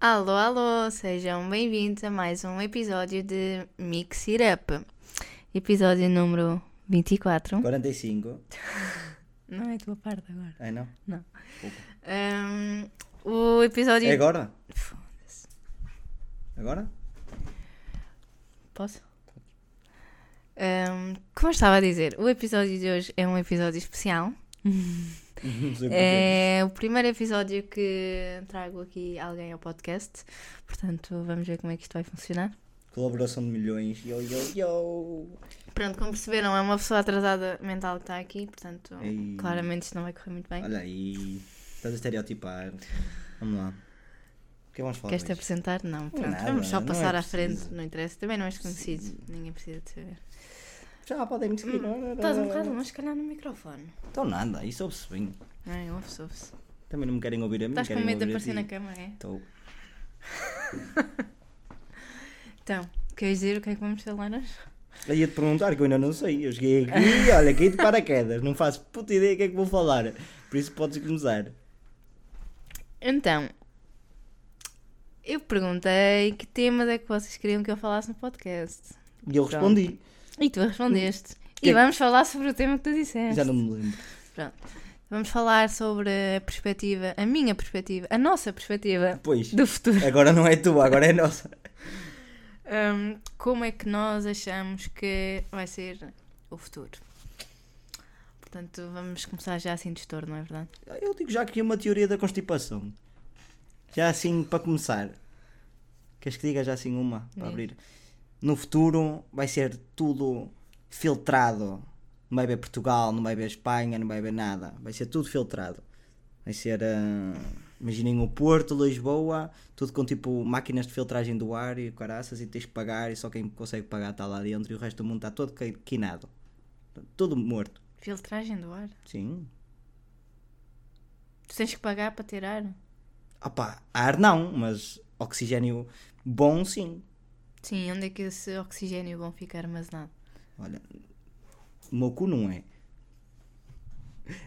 Alô, alô, sejam bem-vindos a mais um episódio de Mix It Up. Episódio número 24. 45. Não é a tua parte agora. É não? Não. Ahm, o episódio. É agora? Foda-se. Agora? Posso? Ahm, como eu estava a dizer, o episódio de hoje é um episódio especial. É o primeiro episódio que trago aqui alguém ao podcast. Portanto, vamos ver como é que isto vai funcionar. Colaboração de milhões. Yo, yo, yo. Pronto, como perceberam, é uma pessoa atrasada mental que está aqui, portanto, Ei. claramente isto não vai correr muito bem. Olha aí. Estás a estereotipar. Vamos lá. O que é que vamos falar? Queres-te apresentar? Não, pronto, vamos só não passar é à frente, não interessa. Também não és conhecido, ninguém precisa de saber. Já podem me seguir. Hum, Estás um bocado, mas se calhar no microfone. Então nada, isso ouve-se bem. Não? Ouve-se, ouve-se. Também não me querem ouvir a mim. Estás com medo de aparecer na câmara, é? Estou. Então, queres dizer o que é que vamos falar hoje? Eu ia-te perguntar que eu ainda não sei. Eu cheguei aqui, olha, aqui de paraquedas. Não faço puta ideia do que é que vou falar. Por isso podes começar. Então, eu perguntei que temas é que vocês queriam que eu falasse no podcast. E eu Pronto. respondi. E tu respondeste. Que- E vamos falar sobre o tema que tu disseste. Já não me lembro. Vamos falar sobre a perspectiva, a minha perspectiva, a nossa perspectiva Pois. do futuro. Agora não é tua, agora é nossa. Hum, como é que nós achamos que vai ser o futuro? Portanto, vamos começar já assim de estouro, não é verdade? Eu digo já que é uma teoria da constipação. Já assim, para começar. Queres que diga já assim uma? Para Diz. abrir. No futuro vai ser tudo filtrado. Não vai haver Portugal, não vai haver Espanha, não vai haver nada. Vai ser tudo filtrado. Vai ser. ah, imaginem o Porto, Lisboa, tudo com tipo máquinas de filtragem do ar e caraças e tens que pagar e só quem consegue pagar está lá dentro e o resto do mundo está todo qui- quinado. Tudo morto. Filtragem do ar. Sim. Tu tens que pagar para ter ar? Opa, ar não, mas oxigênio bom sim. Sim, onde é que esse oxigênio vão ficar armazenado? Olha, o meu cu não é.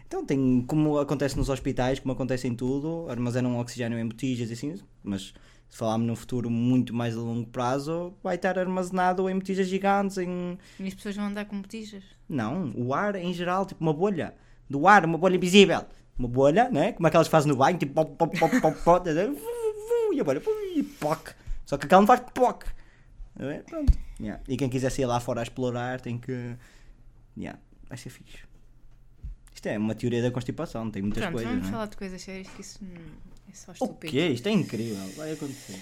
Então tem, como acontece nos hospitais, como acontece em tudo, armazenam oxigênio em botijas e assim, mas se falarmos num futuro muito mais a longo prazo, vai estar armazenado em botijas gigantes, em... E as pessoas vão andar com botijas? Não, o ar em geral, tipo uma bolha. Do ar, uma bolha invisível. Uma bolha, né? Como aquelas que fazem no banho, tipo pop, pop, pop, pop, pop, tá e a bolha, e poc. Só que aquela não faz poc. Vendo? Pronto. Yeah. E quem quiser sair lá fora a explorar tem que. Yeah. Vai ser fixe. Isto é uma teoria da constipação, tem muitas Pronto, coisas. vamos não é? falar de coisas sérias que isso hum, é só O estúpido. quê? Isto é incrível. Vai acontecer.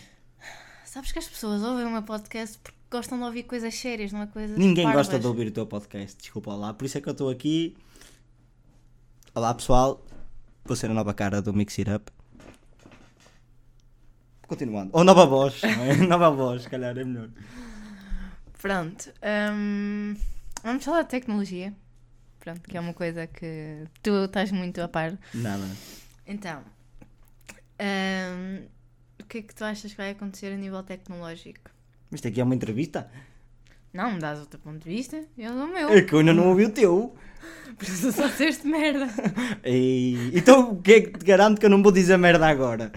Sabes que as pessoas ouvem o meu podcast porque gostam de ouvir coisas sérias, não é coisas Ninguém parvas. gosta de ouvir o teu podcast, desculpa lá. Por isso é que eu estou aqui. Olá pessoal, vou ser a nova cara do Mix It Up. Continuando. Ou nova voz, não é? nova voz, se calhar é melhor. Pronto. hum, vamos falar de tecnologia. Pronto, que é uma coisa que tu estás muito a par. Nada. Então, hum, o que é que tu achas que vai acontecer a nível tecnológico? Isto aqui é uma entrevista? Não, me dás outro ponto de vista, eu dou o meu. É que eu ainda não ouvi o teu. Por isso só disseste merda. Ei, Então o que é que te garanto que eu não vou dizer merda agora?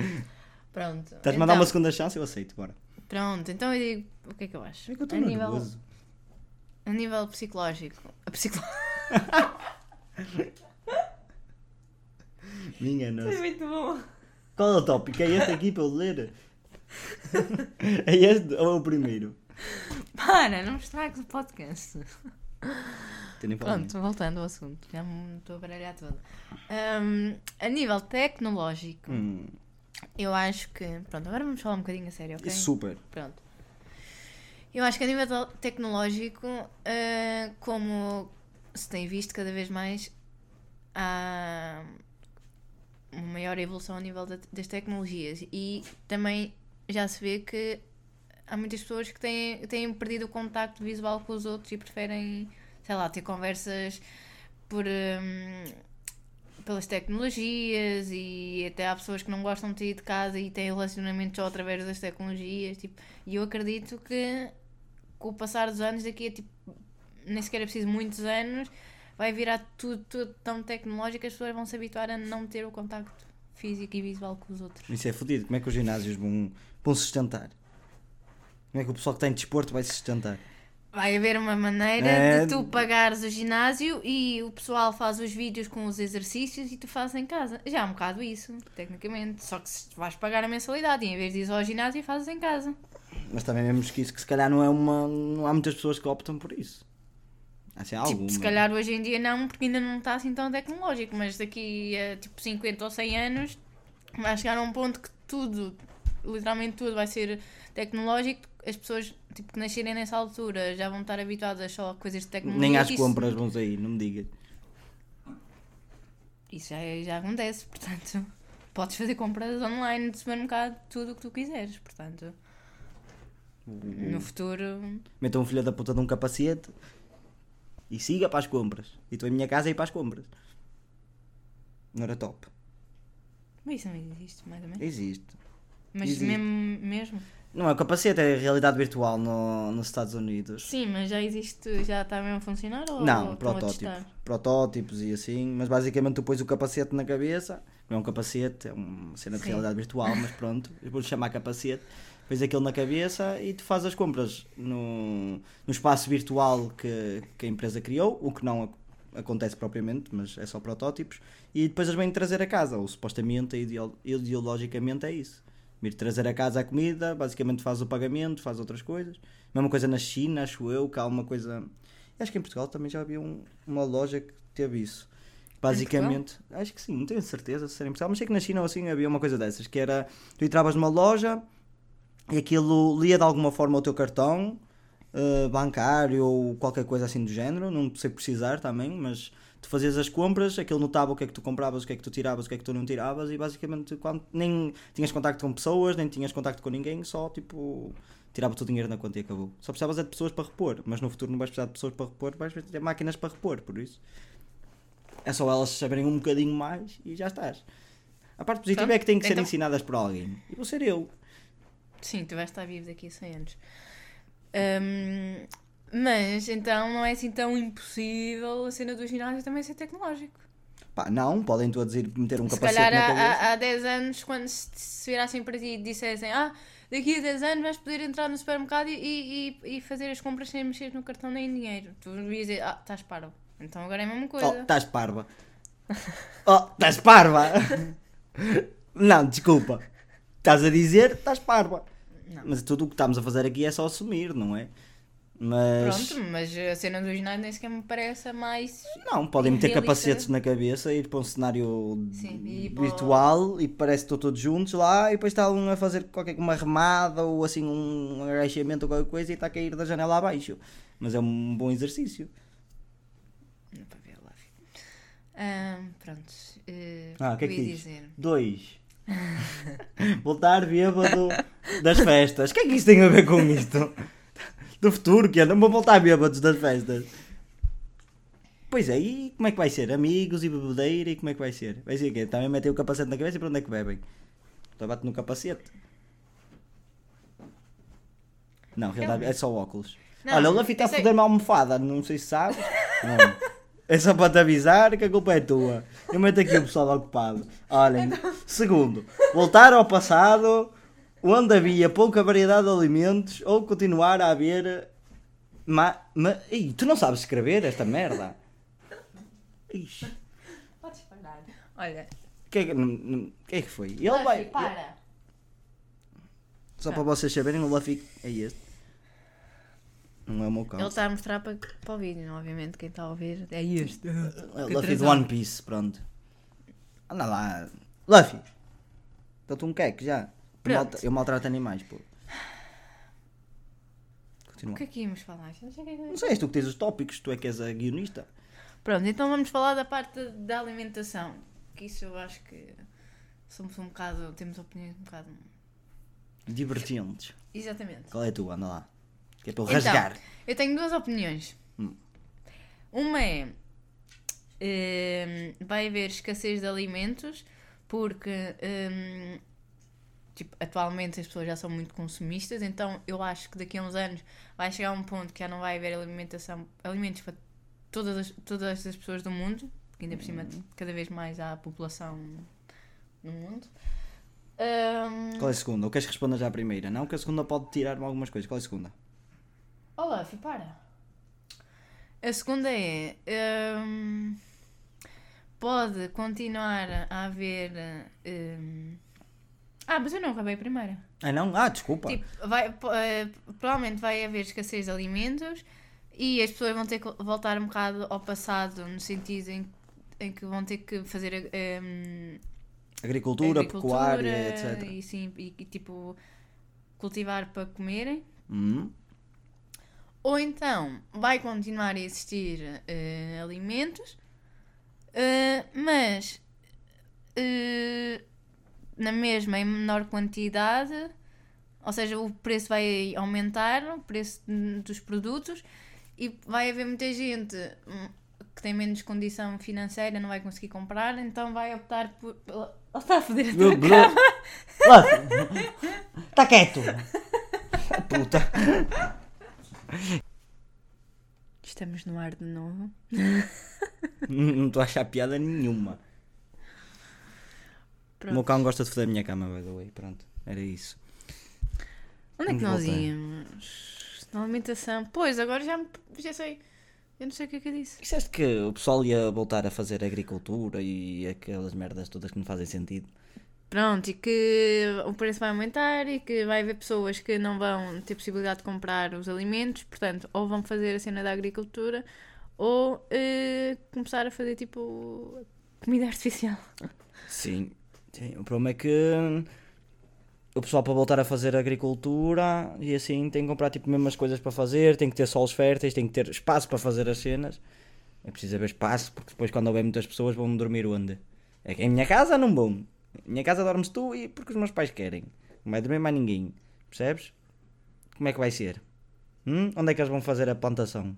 Pronto. Estás-me a dar então, uma segunda chance? Eu aceito, bora. Pronto, então eu digo o que é que eu acho. É que eu estou nível, nervoso. a nível psicológico. A psicolo... Minha nossa. muito bom. Qual é o tópico? É este aqui para eu ler? é este ou é o primeiro? Para, não me estragues o podcast. Pronto, voltando ao assunto, já me estou a baralhar toda. Hum, a nível tecnológico, Hum, eu acho que. Pronto, agora vamos falar um bocadinho a sério, ok? Super. Pronto. Eu acho que a nível te- tecnológico, ah, como se tem visto cada vez mais, há uma maior evolução a nível da- das tecnologias e também já se vê que há muitas pessoas que têm, têm perdido o contacto visual com os outros e preferem, sei lá, ter conversas por. hum, pelas tecnologias e até há pessoas que não gostam de sair de casa e têm relacionamentos só através das tecnologias tipo, e eu acredito que com o passar dos anos daqui a tipo nem sequer é preciso muitos anos vai virar tudo, tudo tão tecnológico que as pessoas vão se habituar a não ter o contacto físico e visual com os outros. Isso é fodido. Como é que os ginásios vão, vão sustentar? Como é que o pessoal que tem desporto vai se sustentar? Vai haver uma maneira É. de tu pagares o ginásio e o pessoal faz os vídeos com os exercícios e tu fazes em casa. Já é um bocado isso, tecnicamente. Só que vais pagar a mensalidade e em vez de ir ao ginásio fazes em casa. Mas também vemos que isso que se calhar não é uma. Não há muitas pessoas que optam por isso. Há assim, Tipo, alguma. se calhar hoje em dia não, porque ainda não está assim tão tecnológico, mas daqui a tipo 50 ou 100 anos vai chegar a um ponto que tudo, literalmente tudo vai ser tecnológico. As pessoas tipo, que nascerem nessa altura já vão estar habituadas só a coisas de tecnologia. Nem às isso- compras vão sair, não me digas. Isso já, já acontece, portanto, podes fazer compras online de supermercado, tudo o que tu quiseres, portanto, no futuro. Metam um filho da puta de um capacete e siga para as compras. E estou em minha casa e ir para as compras. Não era top. Mas isso também existe, mais ou menos. Existe. Mas existe. mesmo, mesmo. Não é o capacete, é a realidade virtual no, nos Estados Unidos. Sim, mas já existe, já está mesmo a funcionar ou Não, a protótipos. e assim, mas basicamente tu pões o capacete na cabeça, não é um capacete, é uma cena de Sim. realidade virtual, mas pronto, vou-lhe chamar capacete, pões aquilo na cabeça e tu fazes as compras no, no espaço virtual que, que a empresa criou, o que não ac- acontece propriamente, mas é só protótipos, e depois as vêm trazer a casa, ou supostamente, ideo- ideologicamente é isso. Vir trazer a casa a comida, basicamente faz o pagamento, faz outras coisas. Mesma coisa na China, acho eu, que há uma coisa. Acho que em Portugal também já havia um- uma loja que teve isso. Basicamente, acho que sim, não tenho certeza se era em Portugal, mas sei que na China ou assim havia uma coisa dessas, que era tu entravas numa loja e aquilo lia de alguma forma o teu cartão eh, bancário ou qualquer coisa assim do género, não sei precisar também, mas tu fazias as compras, aquilo notava o que é que tu compravas, o que é que tu tiravas, o que é que tu não tiravas e basicamente quando nem tinhas contacto com pessoas, nem tinhas contacto com ninguém, só tipo tirava o dinheiro na conta e acabou. Só precisavas é de pessoas para repor, mas no futuro não vais precisar de pessoas para repor, vais ter máquinas para repor, por isso. É só elas saberem um bocadinho mais e já estás. A parte positiva Pronto, é que têm que ser então- ensinadas por alguém. E vou ser eu. Sim, tu vais estar vivo daqui a 100 anos. Hum, mas então não é assim tão impossível a cena do ginásio também ser tecnológico. Pá, não, podem todos ir meter um Se capacete calhar na cabeça. há, há 10 anos, quando se, se virassem para ti e dissessem ah, daqui a 10 anos vais poder entrar no supermercado e, e, e- fazer as compras sem mexer no cartão nem em dinheiro. Tu ias dizer, ah, estás parvo. Então agora é a mesma coisa. Oh, estás parva. Oh, estás parva. não, desculpa. Estás a dizer, estás parva. Não. Mas tudo o que estamos a fazer aqui é só assumir, não é? Mas. Pronto, mas a cena do ginásio nem sequer me parece a mais. Não, podem meter capacetes na cabeça, ir para um cenário Sim, e ir para virtual e parece que estão todos juntos lá e depois está um a fazer qualquer uma remada ou assim um agachamento ou qualquer coisa e está a cair da janela abaixo. Mas é um bom exercício. Não para ver lá. Pronto. eh, Ah, o que é que diz? dizer? Dois. Voltar bêbado das festas. O que é que isso tem a ver com isto? Do futuro, que andam a voltar bêbados das festas. Pois é, e como é que vai ser? Amigos e bebedeira e como é que vai ser? Vai ser o quê? Também metem o capacete na cabeça e para onde é que bebem? Então bate no capacete. Não, realidade, é só óculos. Não, Olha, o Luffy está a foder-me a almofada, não sei se sabes. Não. É só para te avisar que a culpa é tua. Eu meto aqui o pessoal ocupado. Olhem, segundo, voltar ao passado onde havia pouca variedade de alimentos ou continuar a haver. Ma, ma, Ih, tu não sabes escrever esta merda? Ixi, Podes parar. Olha, o que, é que, que é que foi? Ele Luffy, vai. para. Só para vocês saberem, o Luffy é este. Não é o meu Ele caso. está a mostrar para, para o vídeo, não? obviamente. Quem está a ouvir é este. É o Luffy do atrasado. One Piece, pronto. Anda lá. Luffy. Dou-te um queque já. Eu, maltrato animais, pô. O Continua. que é que íamos falar? Não sei o que é que- Não sei, és tu que tens os tópicos, tu é que és a guionista. Pronto, então vamos falar da parte da alimentação. Que isso eu acho que somos um bocado. temos opiniões um bocado. Divertentes. Exatamente. Qual é a tua? Anda lá. Que é para eu Então, rasgar. Eu tenho duas opiniões. Hum. Uma é. hum, vai haver escassez de alimentos porque. hum, tipo, atualmente as pessoas já são muito consumistas, então eu acho que daqui a uns anos vai chegar um ponto que já não vai haver alimentação, alimentos para todas as, todas as pessoas do mundo, porque ainda por cima cada vez mais há população no mundo. Ahm, Qual é a segunda? Ou queres que responda já a primeira? Não, que a segunda pode tirar-me algumas coisas. Qual é a segunda? Olá, Fih, para. A segunda é. ahm, pode continuar a haver. ahm, ah, mas eu não acabei a primeira. Ah, não? Ah, desculpa. Tipo, vai, eh, provavelmente vai haver escassez de alimentos e as pessoas vão ter que voltar um bocado ao passado, no sentido em, em que vão ter que fazer ahm, agricultura, agricultura pecuária, etc. E, sim, e, e, tipo cultivar para comerem. Hum, Ou então vai continuar a existir eh, alimentos, eh, mas eh, na mesma, em menor quantidade, ou seja, o preço vai aumentar, o preço dos produtos, e vai haver muita gente hum, que tem menos condição financeira, não vai conseguir comprar, então vai optar por. Ele está a foder a tua cama. Está Tá quieto! Puta! Estamos no ar de novo. Não estou a achar piada nenhuma. O Pronto. meu cão gosta de foder a minha cama, by the way. Pronto, era isso. Onde é que nós voltar. íamos? Na alimentação. Pois, agora já, me- já sei. Eu não sei o que é que eu disse. Disseste que o pessoal ia voltar a fazer agricultura e aquelas merdas todas que não fazem sentido. Pronto, e que o preço vai aumentar e que vai haver pessoas que não vão ter possibilidade de comprar os alimentos, portanto, ou vão fazer a cena da agricultura ou eh, começar a fazer tipo comida artificial. Sim, sim. O problema é que o pessoal para voltar a fazer agricultura e assim tem que comprar tipo mesmo as coisas para fazer, tem que ter solos férteis, tem que ter espaço para fazer as cenas. É preciso haver espaço porque depois quando houver muitas pessoas vão dormir onde? É que em minha casa não vão. Em minha casa dormes tu e porque os meus pais querem. Não vai dormir mais ninguém. Percebes? Como é que vai ser? Hum? Onde é que eles vão fazer a plantação?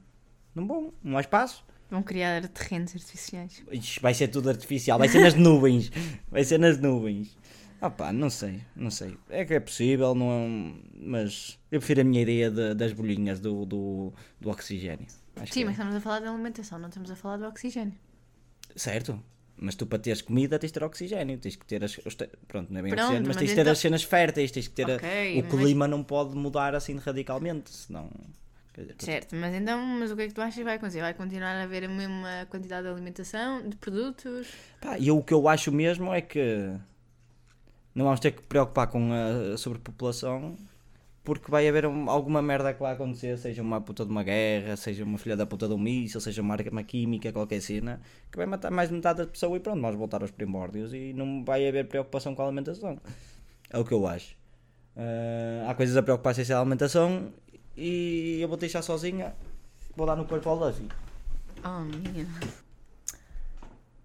Não vão, não há espaço. Vão criar terrenos artificiais. Ixi, vai ser tudo artificial, vai ser nas nuvens. Vai ser nas nuvens. Ah pá, não sei, não sei. É que é possível, não é um- mas eu prefiro a minha ideia de- das bolinhas do, do, do oxigênio. Acho Sim, que mas é. estamos a falar de alimentação, não estamos a falar do oxigênio. Certo, mas tu para teres comida tens de ter oxigênio, tens que ter as. te- Pronto, não é bem Pronto, oxigênio, mas mas tens de ter então- as cenas férteis, tens que ter. a- Ok, o mas- clima não pode mudar assim radicalmente, senão. Certo, mas então, mas o que é que tu achas que vai acontecer? Vai continuar a haver a mesma quantidade de alimentação, de produtos? Pá, e eu, o que eu acho mesmo é que não vamos ter que preocupar com a sobrepopulação porque vai haver um- alguma merda que vai acontecer, seja uma puta de uma guerra, seja uma filha da puta de um míssil, seja uma arma química, qualquer cena, que vai matar mais de metade das pessoas e pronto, vamos voltar aos primórdios e não vai haver preocupação com a alimentação. É o que eu acho. Ah, há coisas a preocupar sem ser a alimentação e eu vou deixar sozinha, vou dar no corpo ao Luffy. Oh, minha.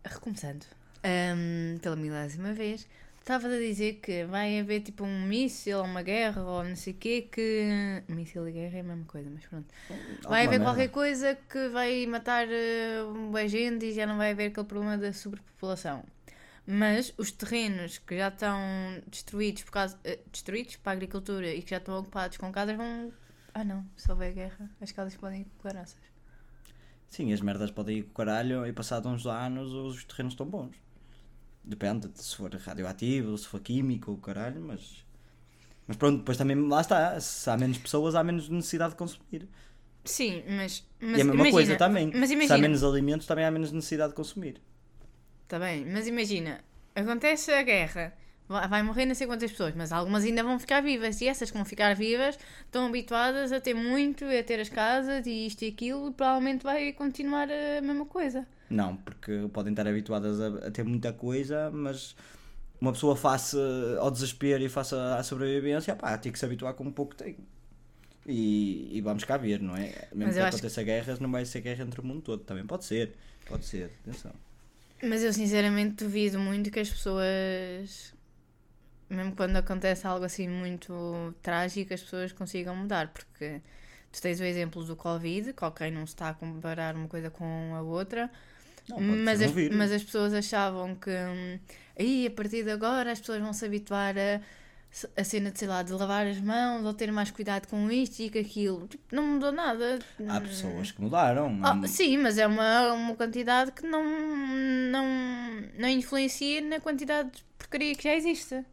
Recomeçando. Ahm, pela milésima vez. Estava a dizer que vai haver tipo um míssil ou uma guerra ou não sei o quê que. Míssil e guerra é a mesma coisa, mas pronto. Vai Alguma haver merda. qualquer coisa que vai matar uh, boa gente e já não vai haver aquele problema da sobrepopulação. Mas os terrenos que já estão destruídos por causa, eh, destruídos para a agricultura e que já estão ocupados com casas vão. Ah não, se houver guerra, as casas podem ir com caraças. Sim, as merdas podem ir com o caralho e passado uns anos os terrenos estão bons. Depende de se for radioativo, se for químico, o caralho, mas. Mas pronto, depois também lá está. Se há menos pessoas, há menos necessidade de consumir. Sim, mas. mas e a mesma imagina, coisa também. Mas Se há imagina. menos alimentos, também há menos necessidade de consumir. Tá bem, mas imagina, acontece a guerra, vai morrer não sei quantas pessoas, mas algumas ainda vão ficar vivas e essas que vão ficar vivas estão habituadas a ter muito, a ter as casas e isto e aquilo e provavelmente vai continuar a mesma coisa. Não, porque podem estar habituadas a, a ter muita coisa, mas uma pessoa face ao desespero e face à sobrevivência, pá, tem que se habituar com o pouco que tem. E, e vamos cá ver, não é? Mesmo Mas que aconteça guerras, não vai ser guerra entre o mundo todo. Também pode ser, pode ser, atenção. Mas eu sinceramente duvido muito que as pessoas, mesmo quando acontece algo assim muito trágico, as pessoas consigam mudar, porque tu tens o exemplo do Covid, que ok, não se está a comparar uma coisa com a outra, Não, mas, as, mas as pessoas achavam que aí a partir de agora as pessoas vão se habituar a, a cena de, sei lá, de lavar as mãos ou ter mais cuidado com isto e com aquilo. Tipo, não mudou nada. Há pessoas que mudaram. Há- sim, mas é uma, uma quantidade que não, não, não influencia na quantidade de porcaria que já existe.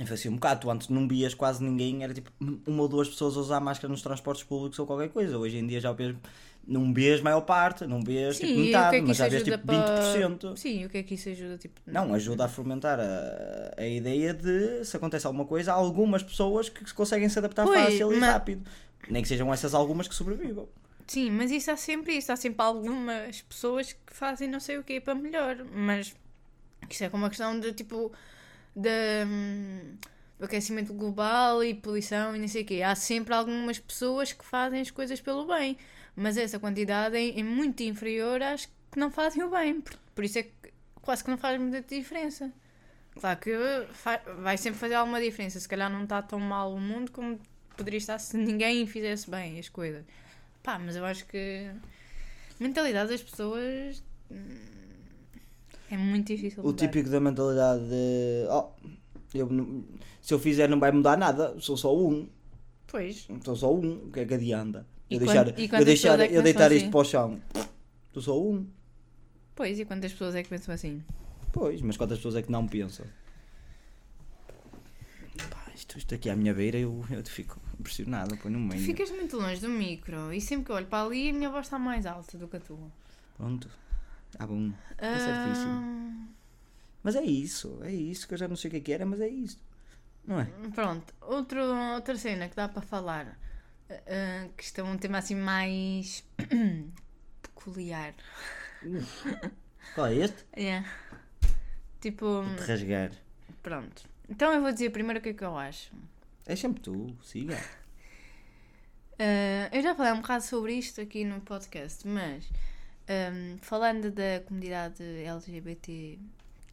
Influencia um bocado. Tu antes não vias quase ninguém, era tipo uma ou duas pessoas a usar máscara nos transportes públicos ou qualquer coisa. Hoje em dia já vês, não vês maior parte, não vês Sim, tipo e que metade, é que mas já vês tipo para- 20%. Sim, e o que é que isso ajuda? Tipo, Não, ajuda a fomentar a, a ideia de se acontece alguma coisa, há algumas pessoas que se conseguem se adaptar Pois, fácil e mas- rápido. Nem que sejam essas algumas que sobrevivam. Sim, mas isso há sempre isso. Há sempre algumas pessoas que fazem não sei o quê para melhor. Mas isto é como uma questão de tipo hum, do aquecimento global e poluição e não sei o quê. Há sempre algumas pessoas que fazem as coisas pelo bem. Mas essa quantidade é, é muito inferior às que não fazem o bem. Por, por isso é que quase que não faz muita diferença. Claro que fa- vai sempre fazer alguma diferença. Se calhar não está tão mal o mundo como poderia estar se ninguém fizesse bem as coisas. Pá, mas eu acho que mentalidade das pessoas hum, é muito difícil. O mudar. típico da mentalidade de oh, eu não- se eu fizer não vai mudar nada, sou só um, Pois. sou só um, o que é que adianta? E Eu quan- deixar, e eu deixar, é eu deitar assim? isto para o chão, sou só um. Pois, e quantas pessoas é que pensam assim? Pois, mas quantas pessoas é que não pensam? Pá, isto, isto aqui à minha beira eu, eu fico impressionado, põe no Tu meio. ficas muito longe do micro e sempre que eu olho para ali a minha voz está mais alta do que a tua. Pronto. Ah, bom. Está certíssimo. Mas é isso, é isso que eu já não sei o que é que era, mas é isso. Não é? Pronto, outro, outra cena que dá para falar, ah, que isto é um tema assim mais peculiar. Qual é este? É. Tipo, De rasgar. pronto. Então eu vou dizer primeiro o que é que eu acho. É sempre tu, siga. Ah, eu já falei um bocado sobre isto aqui no podcast, mas ahm, falando da comunidade LGBT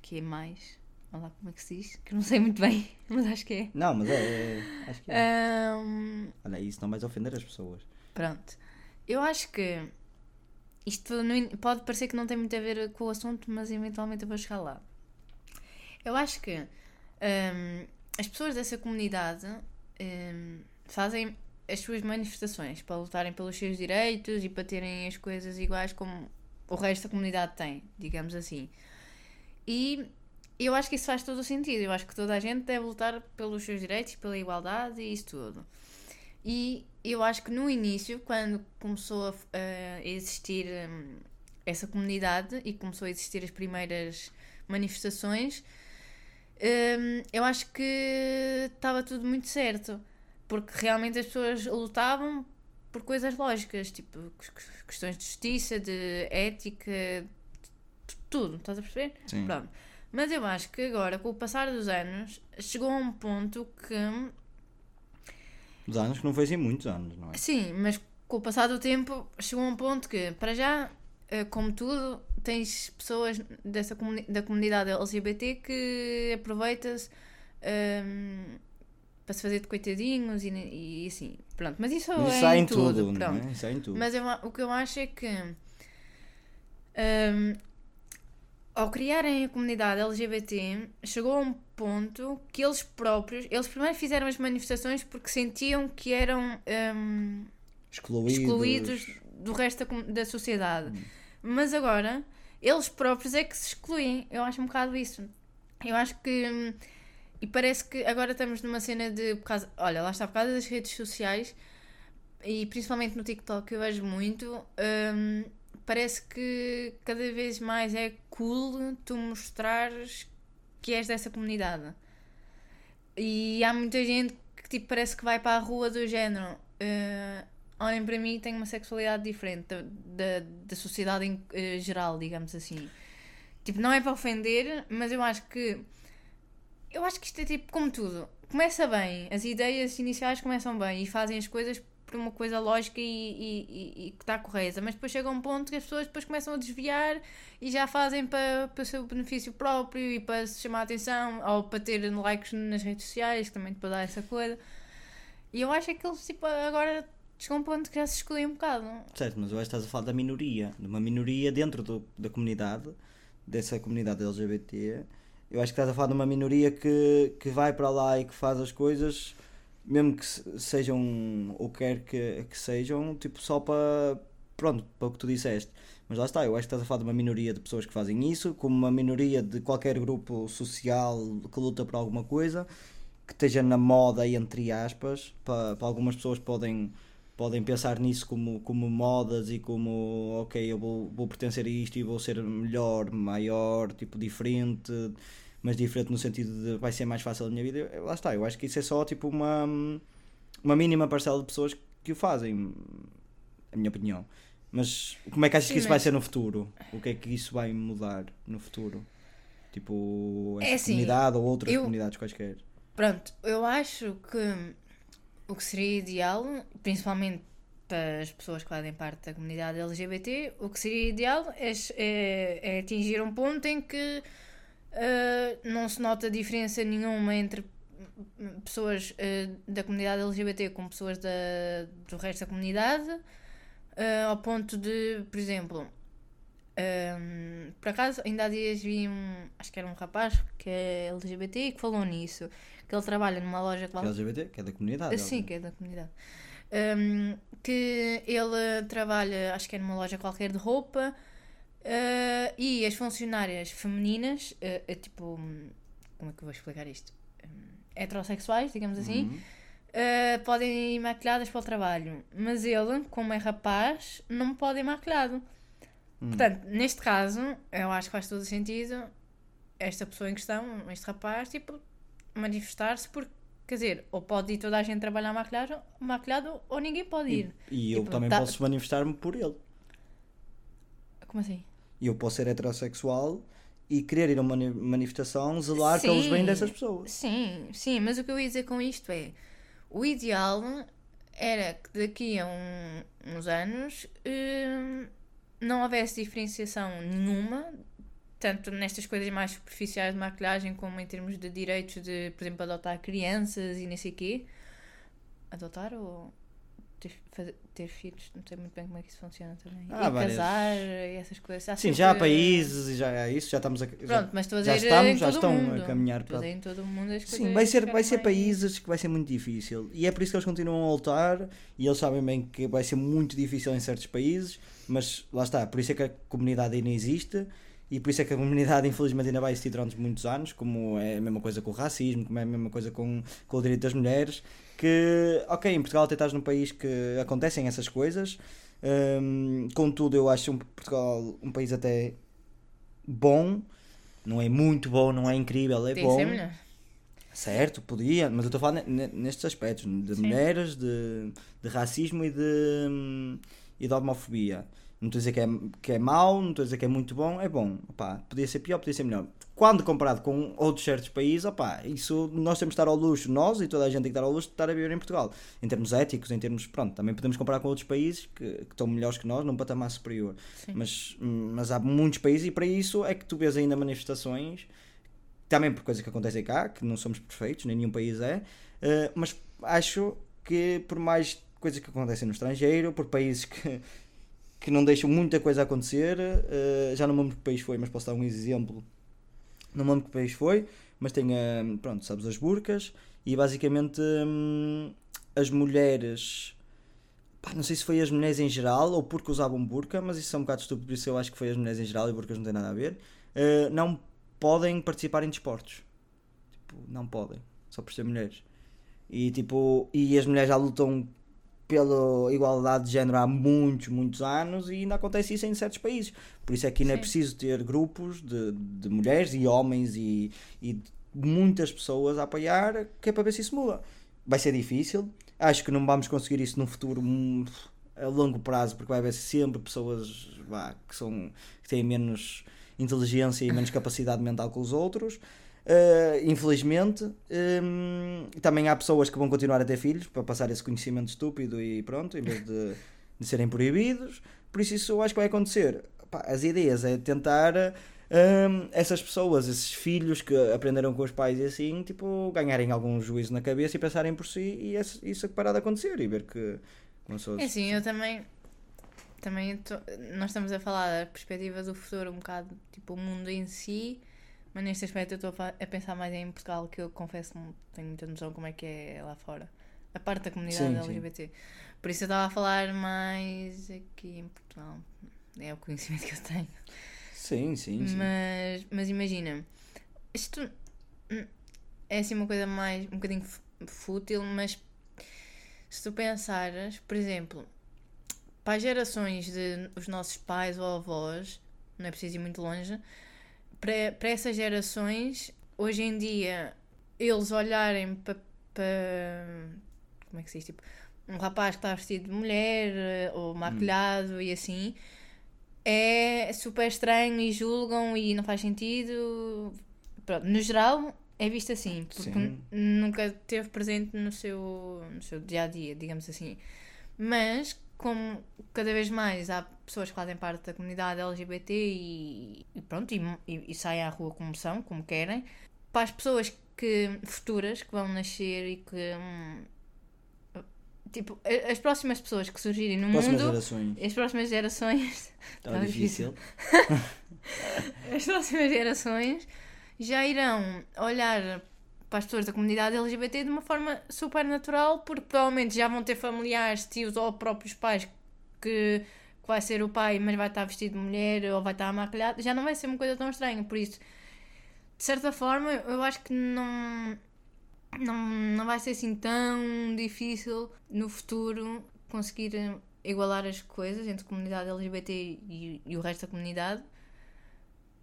que é mais, olha lá como é que se diz, que não sei muito bem, mas acho que é. Não, mas é. é- acho que é. Ahm, Olha, isso não vais ofender as pessoas. pronto. Eu acho que isto pode parecer que não tem muito a ver com o assunto, mas eventualmente eu vou chegar lá. Eu acho que ahm, as pessoas dessa comunidade ahm, fazem as suas manifestações para lutarem pelos seus direitos e para terem as coisas iguais como o resto da comunidade tem, digamos assim. E eu acho que isso faz todo o sentido. Eu acho que toda a gente deve lutar pelos seus direitos, pela igualdade e isso tudo. E eu acho que no início, quando começou a, a existir hum, essa comunidade e começou a existir as primeiras manifestações, hum, eu acho que estava tudo muito certo. Porque realmente as pessoas lutavam por coisas lógicas, tipo ques- ques- questões de justiça, de ética, de tudo, estás a perceber? Sim. Pronto. Mas eu acho que agora, com o passar dos anos, chegou a um ponto que Os anos que não foi assim muitos anos, não é? Sim, mas com o passar do tempo chegou a um ponto que, para já, eh, como tudo, tens pessoas dessa comuni- da comunidade LGBT que aproveita-se ehm, para se fazer de coitadinhos e, e assim. Pronto, mas isso, Mas é isso há em tudo, tudo. não pronto. é? Isso há em tudo. Mas eu o que eu acho é que hum, ao criarem a comunidade LGBT chegou a um ponto que eles próprios, eles primeiro fizeram as manifestações porque sentiam que eram hum, Excluídos. excluídos do resto da, da sociedade. Mas agora eles próprios é que se excluem. Eu acho um bocado isso. Eu acho que. E parece que agora estamos numa cena de. Por causa, olha, lá está por causa das redes sociais e principalmente no TikTok eu vejo muito. hum, parece que cada vez mais é cool tu mostrares que és dessa comunidade. E há muita gente que tipo, parece que vai para a rua do género. eh, olhem para mim, tenho uma sexualidade diferente da, da, da sociedade em eh, geral, digamos assim. Tipo, não é para ofender, mas eu acho que. Eu acho que isto é tipo como tudo. Começa bem, as ideias iniciais começam bem e fazem as coisas por uma coisa lógica e, e, e- e que está correta, mas depois chega um ponto que as pessoas depois começam a desviar e já fazem para, para o seu benefício próprio e para se chamar a atenção ou para ter likes nas redes sociais, também para dar essa coisa. E eu acho que eles tipo, agora chegam a um ponto que já se excluem um bocado. Certo, mas eu acho que estás a falar da minoria, de uma minoria dentro do- da comunidade, dessa comunidade LGBT. Eu acho que estás a falar de uma minoria que, que vai para lá e que faz as coisas, mesmo que se- sejam ou quer que, que sejam, tipo só para pronto, para o que tu disseste. Mas lá está, eu acho que estás a falar de uma minoria de pessoas que fazem isso, como uma minoria de qualquer grupo social que luta por alguma coisa, que esteja na moda, entre aspas, para, para algumas pessoas podem, podem pensar nisso como, como modas e como, ok, eu vou, vou pertencer a isto e vou ser melhor, maior, tipo, diferente, mas diferente no sentido de vai ser mais fácil a minha vida. Lá está, eu acho que isso é só tipo uma, uma mínima parcela de pessoas que o fazem, a minha opinião. Mas como é que achas Sim, que isso mas- vai ser no futuro? O que é que isso vai mudar no futuro? Tipo, essa É assim, comunidade ou outras eu- comunidades quaisquer? Pronto, eu acho que o que seria ideal, principalmente para as pessoas que fazem parte da comunidade LGBT, o que seria ideal é, é- é atingir um ponto em que ah, não se nota diferença nenhuma entre pessoas ah, da comunidade LGBT com pessoas da, do resto da comunidade, ah, ao ponto de, por exemplo, Ahm, por acaso, ainda há dias vi um. Acho que era um rapaz que é LGBT e que falou nisso. Que ele trabalha numa loja de Que é LGBT, que é da comunidade. Sim, óbvio. que é da comunidade. Ahm, que ele trabalha, acho que é numa loja qualquer de roupa. ah, e as funcionárias femininas, ah, ah, tipo. Como é que eu vou explicar isto? Hum, heterossexuais, digamos assim. Uhum. Uh, podem ir maquilhadas para o trabalho, mas ele, como é rapaz, não pode ir maquilhado. Hum. Portanto, neste caso, eu acho que faz todo o sentido esta pessoa em questão, este rapaz, tipo, manifestar-se porque, quer dizer, ou pode ir toda a gente trabalhar maquilhado, maquilhado ou ninguém pode ir. E, e eu Tipo, também tá- posso manifestar-me por ele. Como assim? Eu posso ser heterossexual e querer ir a uma mani- manifestação, zelar pelos bens dessas pessoas. Sim, sim, mas o que eu ia dizer com isto é: o ideal era que daqui a um- uns anos hum, não houvesse diferenciação nenhuma, tanto nestas coisas mais superficiais de maquilhagem, como em termos de direitos de, por exemplo, adotar crianças e nem sei quê. Adotar ou ter, fazer- ter filhos? Não sei muito bem como é que isso funciona também. Há e várias- casar e essas coisas. Há Sim, sempre- já há países e já é isso, já estamos a. já- Pronto, mas estou a já dizer estamos, em já estão o a mundo. caminhar para- em todo o mundo as Sim, vai ser, vai ser mais- países que vai ser muito difícil. E é por isso que eles continuam a lutar. E eles sabem bem que vai ser muito difícil em certos países. Mas lá está, por isso é que a comunidade ainda existe. E por isso é que a comunidade, infelizmente, ainda vai existir durante muitos anos. Como é a mesma coisa com o racismo, como é a mesma coisa com, com o direito das mulheres. Que, ok, em Portugal até estás num país que acontecem essas coisas. Hum, contudo, eu acho um, Portugal um país até bom. Não é muito bom, não é incrível, é Tem bom. Certo, podia, mas eu estou a falar ne- ne- nestes aspectos de Sim. mulheres, de, de racismo e de, hum, e de homofobia. Não estou a dizer que é, que é mau, não estou a dizer que é muito bom, é bom. Opá, podia ser pior, podia ser melhor. Quando comparado com outros certos países, opá, isso nós temos de estar ao luxo, nós e toda a gente tem que estar ao luxo de estar a viver em Portugal. Em termos éticos, em termos. Pronto, também podemos comparar com outros países que, que estão melhores que nós, num patamar superior. Sim. Mas, mas há muitos países e para isso é que tu vês ainda manifestações também por coisas que acontecem cá, que não somos perfeitos, nem nenhum país é, eh, mas acho que por mais coisas que acontecem no estrangeiro, por países que, que não deixam muita coisa acontecer, eh, já não me lembro que país foi, mas posso dar um exemplo. Não me lembro que país foi, mas tem, eh, pronto, sabes, as burcas e basicamente hum, as mulheres. pá, não sei se foi as mulheres em geral ou porque usavam burca, mas isso é um bocado estúpido, por isso eu acho que foi as mulheres em geral e burcas não têm nada a ver. eh, não podem participar em desportos. Tipo, não podem, só por ser mulheres. E tipo, e as mulheres já lutam pela igualdade de género há muitos, muitos anos e ainda acontece isso em certos países. Por isso é que ainda é Sim. preciso ter grupos de, de mulheres e homens e, e muitas pessoas a apoiar, que é para ver se isso muda. Vai ser difícil, acho que não vamos conseguir isso no futuro hum, a longo prazo, porque vai haver sempre pessoas vá, que, são, que têm menos inteligência e menos capacidade mental que os outros. Uh, infelizmente, um, também há pessoas que vão continuar a ter filhos para passar esse conhecimento estúpido e pronto, em vez de, de serem proibidos. Por isso, isso eu acho que vai acontecer. Pá, as ideias é tentar um, essas pessoas, esses filhos que aprenderam com os pais e assim, tipo, ganharem algum juízo na cabeça e pensarem por si e esse- isso parar de acontecer e ver que começou a- É assim, eu também. Também tô- nós estamos a falar da perspectiva do futuro, um bocado tipo o mundo em si, mas neste aspecto eu estou a pensar mais em Portugal, que eu confesso que não tenho muita noção como é que é lá fora. a parte da comunidade Sim, sim. LGBT. Por isso eu estava a falar mais aqui em Portugal. É o conhecimento que eu tenho. Sim, sim, sim. Mas, mas imagina, isto é assim uma coisa mais um bocadinho fútil, mas se tu pensares, por exemplo, para as gerações de os nossos pais ou avós, não é preciso ir muito longe, para, para essas gerações, hoje em dia, eles olharem para, como é que se diz? Tipo, um rapaz que está vestido de mulher eh, ou maquilhado e assim é super estranho e julgam e não faz sentido. Pronto, no geral é visto assim, porque Sim. nunca teve presente no seu, no seu dia a dia, digamos assim. Mas, como cada vez mais há pessoas que fazem parte da comunidade LGBT e, e pronto, e, e, e saem à rua como são, como querem, para as pessoas que futuras que vão nascer e que. hum, tipo, as próximas pessoas que surgirem no Próximas mundo. gerações. As próximas gerações. Estava Tá difícil. As próximas gerações já irão olhar para as pessoas da comunidade LGBT de uma forma super natural, porque provavelmente já vão ter familiares, tios ou próprios pais que, que vai ser o pai, mas vai estar vestido de mulher ou vai estar maquilhado. Já não vai ser uma coisa tão estranha. Por isso, de certa forma, eu acho que não. Não, não vai ser assim tão difícil no futuro conseguir igualar as coisas entre a comunidade LGBT e, e o resto da comunidade.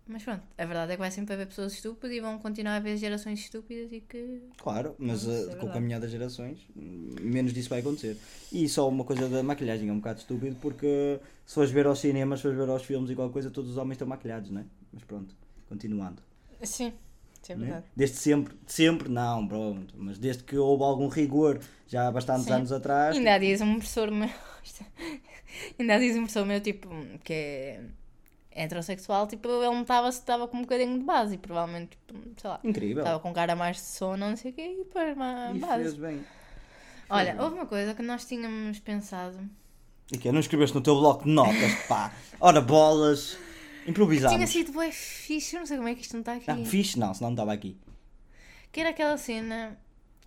Mas pronto, a verdade é que vai sempre haver pessoas estúpidas e vão continuar a haver gerações estúpidas e que. Claro, mas Isso é eh, com o caminhar das gerações, menos disso vai acontecer. E só uma coisa da maquilhagem é um bocado estúpido porque se fores ver aos cinemas, se fores ver aos filmes e qualquer coisa, todos os homens estão maquilhados, não é? Mas pronto, continuando. Sim, isso é né? verdade. Desde sempre, sempre não, pronto, mas desde que houve algum rigor, já há bastantes Sim. anos atrás. Ainda há dias um professor meu. Ainda há dias um professor meu, tipo, que é heterossexual, tipo, ele que estava com um bocadinho de base e provavelmente, tipo, sei lá, Incrível. estava com cara mais de sono, não sei o quê, e depois mais E base. fez bem. Olha, bem. houve uma coisa que nós tínhamos pensado. E que não escreveste no teu bloco de notas, pá. Ora, bolas. Improvisámos. Tinha sido bué fixe, eu não sei como é que isto não está aqui. Não, fixe não, senão não estava aqui. Que era aquela cena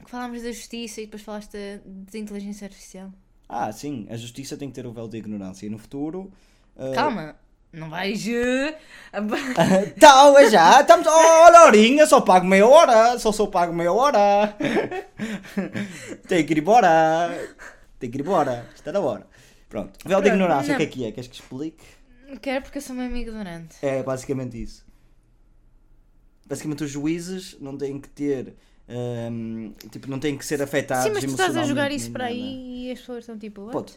que falámos da justiça e depois falaste da, da inteligência artificial. Ah, sim, a justiça tem que ter o véu de ignorância. E no futuro. eh, Calma, não vais. eh, Então, é já, estamos. Olha, horinha, só pago meia hora, só sou pago meia hora. Tem que ir embora. Tem que ir embora. Está na hora. Pronto. Véu de ignorância, o que é que é? Queres que explique? Quero porque eu sou meio ignorante. É basicamente isso. Basicamente, os juízes não têm que ter. hum, tipo, não têm que ser afetados Sim, mas tu estás a jogar isso para aí e as pessoas estão tipo. "What?" Pode.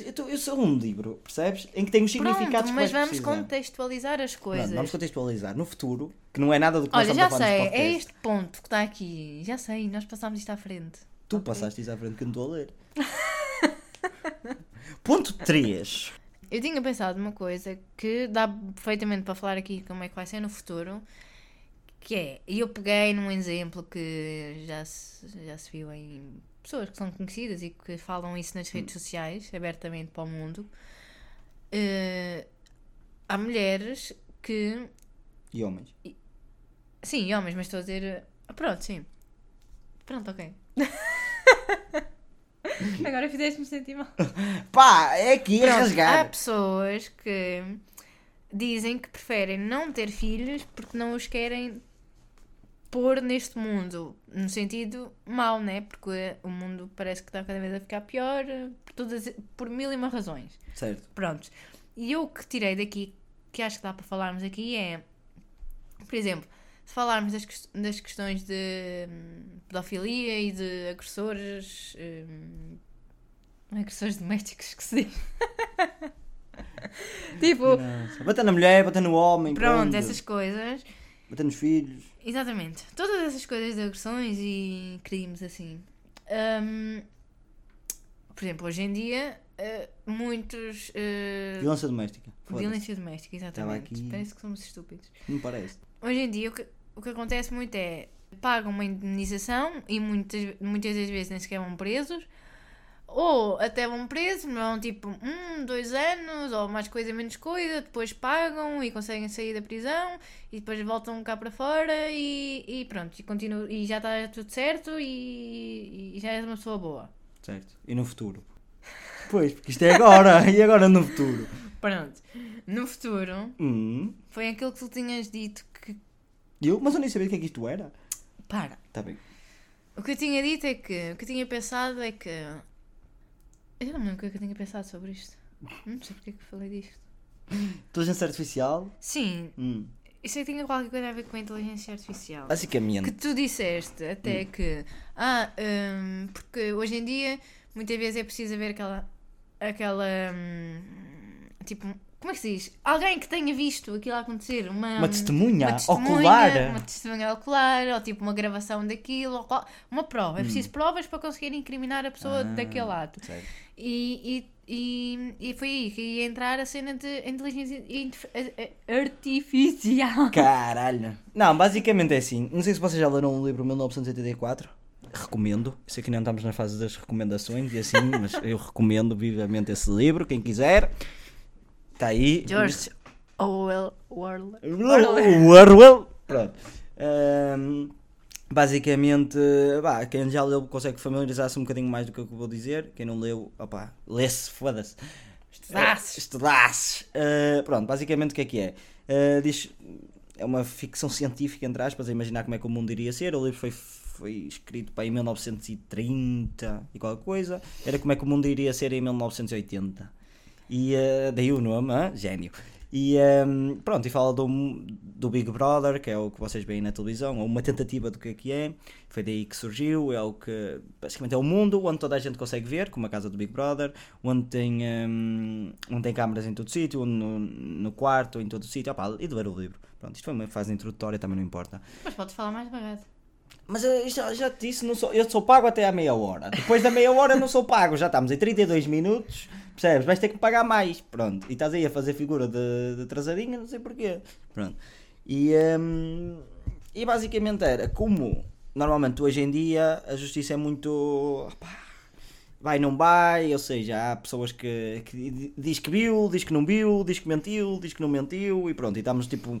Eu, eu sou um livro, percebes? Em que tem os significados Pronto, mas vamos contextualizar as Pronto, coisas. vamos contextualizar. No futuro, que não é nada do que nós Olha, estamos já sei, é este ponto que está aqui. Já sei, nós passámos isto à frente. Tu Ok. passaste isso à frente que não estou a ler. Ponto 3. Eu tinha pensado numa coisa que dá perfeitamente para falar aqui como é que vai ser no futuro, que é, e eu peguei num exemplo que já se, já se viu em pessoas que são conhecidas e que falam isso nas redes sociais, abertamente para o mundo. Eh, há mulheres que, E homens. sim, homens, mas estou a dizer, ah, pronto, sim. Pronto, ok. Agora fizeste-me sentir mal. Pá, é aqui a Pronto, há rasgar. pessoas que dizem que preferem não ter filhos porque não os querem pôr neste mundo, no sentido mau, né? Porque o mundo parece que está cada vez a ficar pior por, todas, por mil e uma razões. Certo. Pronto. E eu que tirei daqui, que acho que dá para falarmos aqui, é, por exemplo, se falarmos das, das questões de hum, pedofilia e de agressores. hum, agressores domésticos que se diz. tipo, Nossa. Bater na mulher, bater no homem. pronto, essas coisas. Bater nos filhos. Exatamente. Todas essas coisas de agressões e crimes assim. Hum, por exemplo, hoje em dia, eh, muitos. eh, Violência doméstica. Violência doméstica, exatamente. aqui. Parece que somos estúpidos. Não parece. Hoje em dia, o que, o que acontece muito é pagam uma indemnização e muitas, muitas das vezes nem sequer vão presos. Ou até vão presos, mas vão tipo um, dois anos, ou mais coisa, menos coisa, depois pagam e conseguem sair da prisão e depois voltam cá para fora e, e pronto, e, continua, e já está tudo certo e, e já és uma pessoa boa. Certo. E no futuro? Pois, porque isto é agora. e agora no futuro? Pronto. No futuro, Hum. foi aquilo que tu tinhas dito que. Eu? Mas eu nem sabia o que é que isto era. Para. Está bem. O que eu tinha dito é que. O que eu tinha pensado é que. Eu não me lembro o que é que eu tinha pensado sobre isto. Não sei porque é que falei disto. Inteligência artificial? Sim, Hum. isso aí tinha qualquer coisa a ver com a inteligência artificial. Que Basicamente. tu disseste até que. Ah, hum, porque hoje em dia muitas vezes é preciso haver aquela. aquela. hum, tipo. Como é que se diz? Alguém que tenha visto aquilo acontecer. Uma, Uma testemunha uma testemunha, ocular. Uma testemunha ocular, ou tipo uma gravação daquilo, ou qual- uma prova. É preciso provas para conseguir incriminar a pessoa Hum. Ah, daquele ato. certo. E, e, e, e foi aí que ia entrar a cena de inteligência artificial. Caralho. Não, basicamente é assim. Não sei se vocês já leram o livro 1984. Recomendo. Sei que não estamos na fase das recomendações e assim, mas eu recomendo vivamente esse livro. Quem quiser, está aí. George Orwell. Orwell. Pronto. Ahm, basicamente, pá, quem já leu consegue familiarizar-se um bocadinho mais do que eu vou dizer. Quem não leu, opá, lê-se, foda-se. Estudasses. Estudasses. Ah, pronto, basicamente o que é que é? Ah, diz, é uma ficção científica, entre aspas, a imaginar como é que o mundo iria ser. O livro foi, foi escrito para em 1930 e qualquer coisa. Era como é que o mundo iria ser em 1980. E ah, daí o nome, gênio. E ahm, pronto, e fala do, do Big Brother, que é o que vocês veem na televisão, ou uma tentativa do que é que é. Foi daí que surgiu, é o que basicamente é o mundo onde toda a gente consegue ver, como a casa do Big Brother, onde tem, ahm, onde tem câmaras em todo sítio, no, no quarto, em todo sítio. E de ler o livro. Pronto, isto foi uma fase introdutória, também não importa. Mas podes falar mais devagar. Mas eu já, já te disse, não sou, eu sou pago até à meia hora. Depois da meia hora não sou pago, já estamos em 32 minutos, percebes? Vais ter que pagar mais. Pronto. E estás aí a fazer figura de, de atrasadinha, não sei porquê. Pronto. E, hum, e basicamente era como normalmente hoje em dia a justiça é muito. vai, não vai, ou seja, há pessoas que, que diz que viu, diz que não viu, diz que mentiu, diz que não mentiu e pronto. E estamos tipo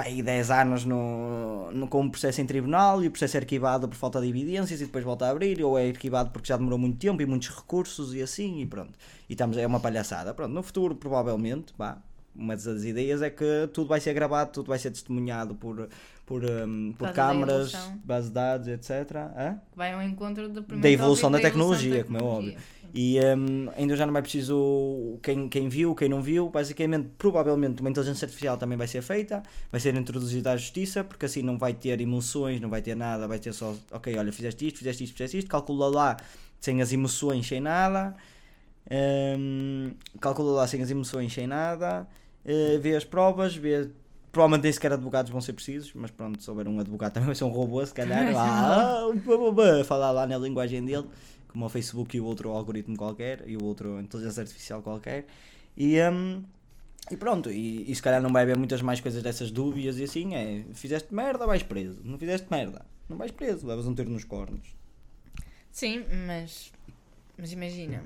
aí 10 anos no, no, com um processo em tribunal e o processo é arquivado por falta de evidências e depois volta a abrir, ou é arquivado porque já demorou muito tempo e muitos recursos e assim, e pronto. E estamos, é uma palhaçada. Pronto, no futuro, provavelmente, pá, uma das ideias é que tudo vai ser gravado, tudo vai ser testemunhado por, por, um, por da câmaras, base de dados, etc. Hã? Vai ao encontro do Da evolução tópico, da tecnologia, como é tecnologia. óbvio. E hum, ainda já não é preciso quem, quem viu, quem não viu. Basicamente, provavelmente, uma inteligência artificial também vai ser feita, vai ser introduzida à justiça, porque assim não vai ter emoções, não vai ter nada, vai ter só, ok, olha, fizeste isto, fizeste isto, fizeste isto, calcula lá sem as emoções, sem nada, hum, calcula lá sem as emoções, sem nada, eh, vê as provas, vê. Provavelmente nem sequer advogados vão ser precisos, mas pronto, se houver um advogado também vai ser um robô, se calhar, lá, ah, falar lá na linguagem dele como o Facebook e o outro algoritmo qualquer e o outro inteligência artificial qualquer. E, hum, e pronto, e, e se calhar não vai haver muitas mais coisas dessas dúvidas e assim é, fizeste merda vais preso, não fizeste merda não vais preso, levas um tiro nos cornos. Sim, mas, mas imagina.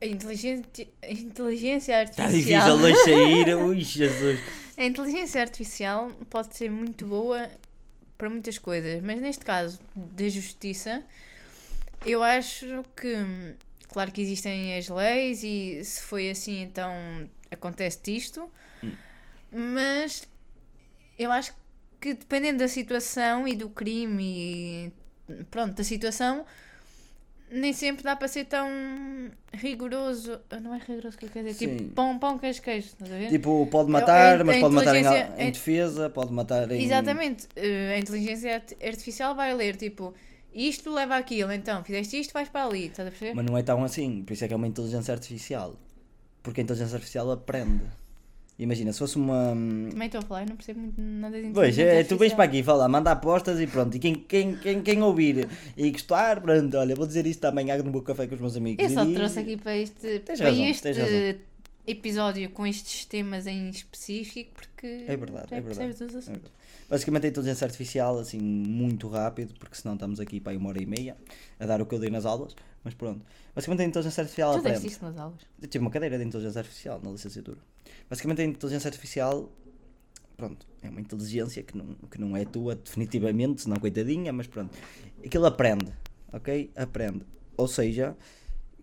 A inteligência, a inteligência está artificial. difícil de sair, ui Jesus. A inteligência artificial pode ser muito boa para muitas coisas, mas neste caso da justiça, eu acho que, claro que existem as leis e se foi assim, então acontece isto, mas eu acho que dependendo da situação e do crime e pronto, da situação, nem sempre dá para ser tão rigoroso. Não é rigoroso que eu quero dizer, Sim. tipo pão, pão, queijo, queijo, estás a ver? tipo, pode matar, a- mas a pode matar em, em a- defesa pode matar em Exatamente. Eh, a inteligência art- artificial vai ler, tipo, isto leva aquilo, então, fizeste isto, vais para ali, estás a perceber? mas não é tão assim, por isso é que é uma inteligência artificial porque a inteligência artificial aprende imagina, se fosse uma Também estou a falar, eu não percebo muito nada de Pois, inteligência é, tu vens para aqui falar, manda apostas e pronto. E quem, quem, quem, quem ouvir e gostar, pronto, olha, vou dizer isto amanhã no meu café com os meus amigos. Eu só te trouxe aqui para este, Tens para razão, este episódio com estes temas em específico, porque É verdade, é verdade. percebes os É verdade. Basicamente a inteligência artificial, assim, muito rápido, porque senão estamos aqui para aí uma hora e meia a dar o que eu dei nas aulas, mas pronto. Basicamente a inteligência artificial Tu aprende. deste isso nas aulas. Eu tive uma cadeira de inteligência artificial na licenciatura. Basicamente a inteligência artificial, pronto, é uma inteligência que não, que não é tua definitivamente, senão coitadinha, mas pronto. Aquilo aprende. ok? Aprende. Ou seja,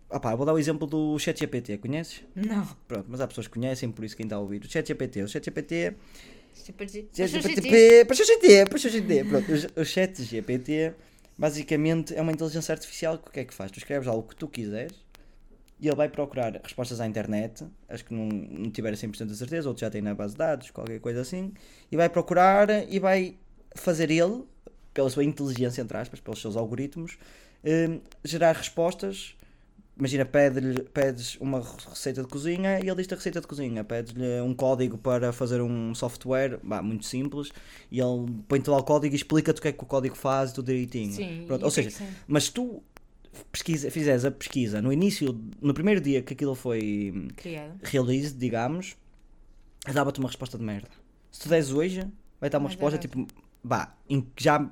opá, vou dar o exemplo do ChatGPT, conheces? Não. Pronto, mas há pessoas que conhecem, por isso quem está a ouvir. O ChatGPT, o ChatGPT ChatGPT. ChatGPT, ChatGPT, ChatGPT. O ChatGPT basicamente é uma inteligência artificial que o que é que faz? Tu escreves algo que tu quiseres e ele vai procurar respostas à internet, as que não, não tiver 100% de certeza, outros já têm na base de dados, qualquer coisa assim, e vai procurar e vai fazer ele, pela sua inteligência, entre aspas, pelos seus algoritmos, hum, gerar respostas. Imagina, pede-lhe, pedes uma receita de cozinha e ele diz-te a receita de cozinha. Pedes-lhe um código para fazer um software, bah, muito simples, e ele põe-te lá o código e explica-te o que é que o código faz, tudo direitinho. Sim, Pronto, e ou é seja, sente? mas se tu pesquisa, fizeres a pesquisa no início, no primeiro dia que aquilo foi Criado. release, digamos, dava-te uma resposta de merda. Se tu deres hoje, vai estar uma Mas é resposta tipo, bah, já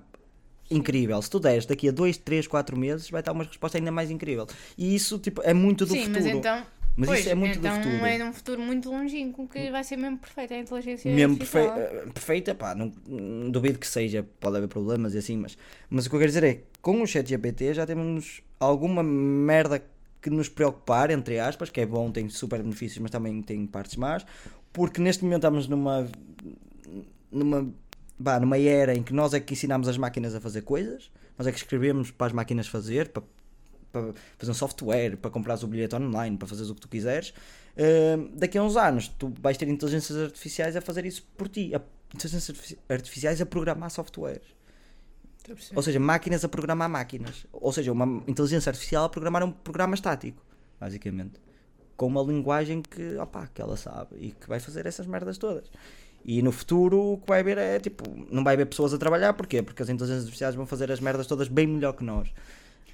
incrível. Se tu deres daqui a 2, 3, 4 meses, vai estar uma resposta ainda mais incrível. E isso tipo, é muito do Sim, futuro. mas então. Mas pois, isso é muito do então futuro. é num futuro muito longínquo que vai ser mesmo perfeito a inteligência Mesmo perfe... artificial. eh, perfeita, pá, não, não duvido que seja, pode haver problemas e assim, mas, mas o que eu quero dizer é que com o ChatGPT já temos alguma merda que nos preocupar, entre aspas, que é bom, tem super benefícios, mas também tem partes más, porque neste momento estamos numa numa, bah, numa era em que nós é que ensinamos as máquinas a fazer coisas, nós é que escrevemos para as máquinas fazer, para, para fazer um software, para comprares o bilhete online, para fazeres o que tu quiseres. Uh, daqui a uns anos tu vais ter inteligências artificiais a fazer isso por ti, a, inteligências artifici- artificiais a programar perceber. Ou seja, máquinas a programar máquinas. Ou seja, uma inteligência artificial a programar um programa estático, basicamente. Com uma linguagem que, opá, que ela sabe e que vai fazer essas merdas todas. E no futuro o que vai haver é tipo, não vai haver pessoas a trabalhar, porquê? Porque as inteligências artificiais vão fazer as merdas todas bem melhor que nós.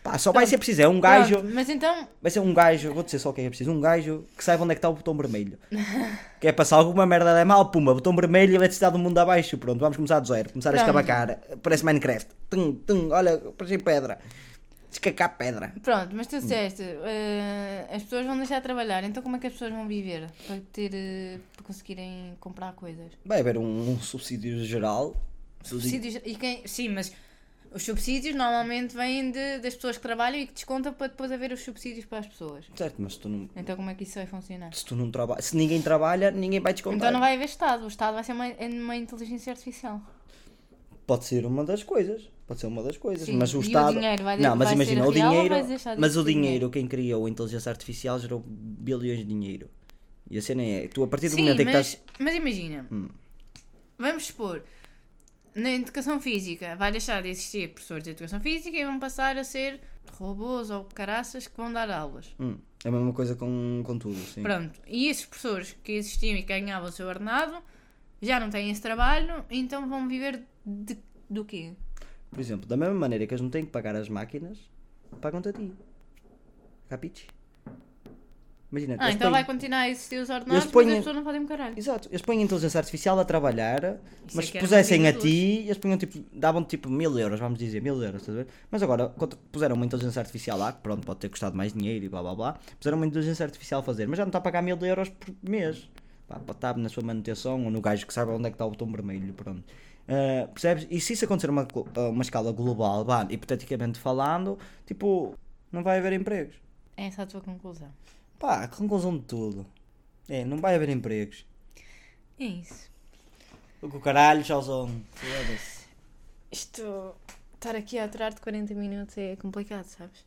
Pá, só vai ser preciso, é um gajo, Pronto, mas então. vai ser um gajo, vou dizer só o que é é preciso, um gajo que saiba onde é que está o botão vermelho. que é passar alguma merda é mal, pumba, botão vermelho e eletricidade do mundo abaixo, pronto, vamos começar do zero, começar a Pronto. escavacar, parece Minecraft, tum, tum, olha, parece pedra, descacar pedra. Pronto, mas tu disseste, eh, as pessoas vão deixar de trabalhar, então como é que as pessoas vão viver para ter eh, para conseguirem comprar coisas? Vai haver um, um subsídio geral. Subsídios, e quem, sim, mas os subsídios normalmente vêm de, das pessoas que trabalham e que descontam para depois haver os subsídios para as pessoas. Certo, mas tu não, Então como é que isso vai funcionar? se tu não trabalha, se ninguém trabalha, ninguém vai descontar. Então não vai haver Estado, o Estado vai ser uma, uma inteligência artificial. Pode ser uma das coisas. Pode ser uma das coisas. Sim, Mas o e o Estado. dinheiro não, mas imagina, o dinheiro. Mas o dinheiro, quem criou a inteligência artificial gerou bilhões de dinheiro. E a cena é. Tu a partir do Sim, momento em que estás. mas imagina, vamos supor, na educação física vai deixar de existir professores de educação física e vão passar a ser robôs ou caraças que vão dar aulas. Hum, é a mesma coisa com, com tudo, sim. Pronto, e esses professores que existiam e que ganhavam o seu ordenado já não têm esse trabalho, então vão viver de, do quê? Por exemplo, da mesma maneira que eles não têm que pagar as máquinas, pagam-te a ti. Capiche? Imagina, Ah, então põem- vai continuar a existir os ordenados, põem- mas as pessoas não fazem um caralho. Exato, eles põem a inteligência artificial a trabalhar, Isso mas é se pusessem a ti, eles punham tipo, davam tipo mil euros, vamos dizer, mil euros, estás a ver? Mas agora, quando puseram uma inteligência artificial lá, que pronto, pode ter custado mais dinheiro e blá blá blá, puseram uma inteligência artificial a fazer, mas já não está a pagar mil euros por mês. Pá, pode estar na sua manutenção ou no gajo que sabe onde é que está o botão vermelho, pronto. Ah, percebes? E se isso acontecer a uma, a uma escala global, vá, hipoteticamente falando, tipo, não vai haver empregos. É essa a tua conclusão. Pá, conclusão de tudo. É, não vai haver empregos. É isso. O que o caralho, tchauzão. Foda-se. Isto, estar aqui a aturar de 40 minutos é complicado, sabes?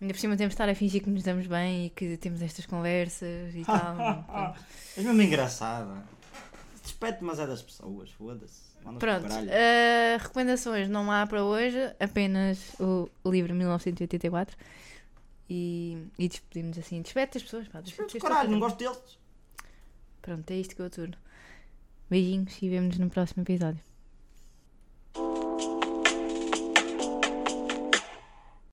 Ainda por cima temos de estar a fingir que nos damos bem e que temos estas conversas e tal. És mesmo engraçada. Despede demasiado das pessoas, foda-se. Manda-se pro Pronto, eh, recomendações não há para hoje, apenas o livro 1984. E, e despedimos assim. Despede as pessoas, pá. Despede caralho, não gosto deles. Pronto, é isto que eu aturo. Beijinhos e vemo-nos no próximo episódio.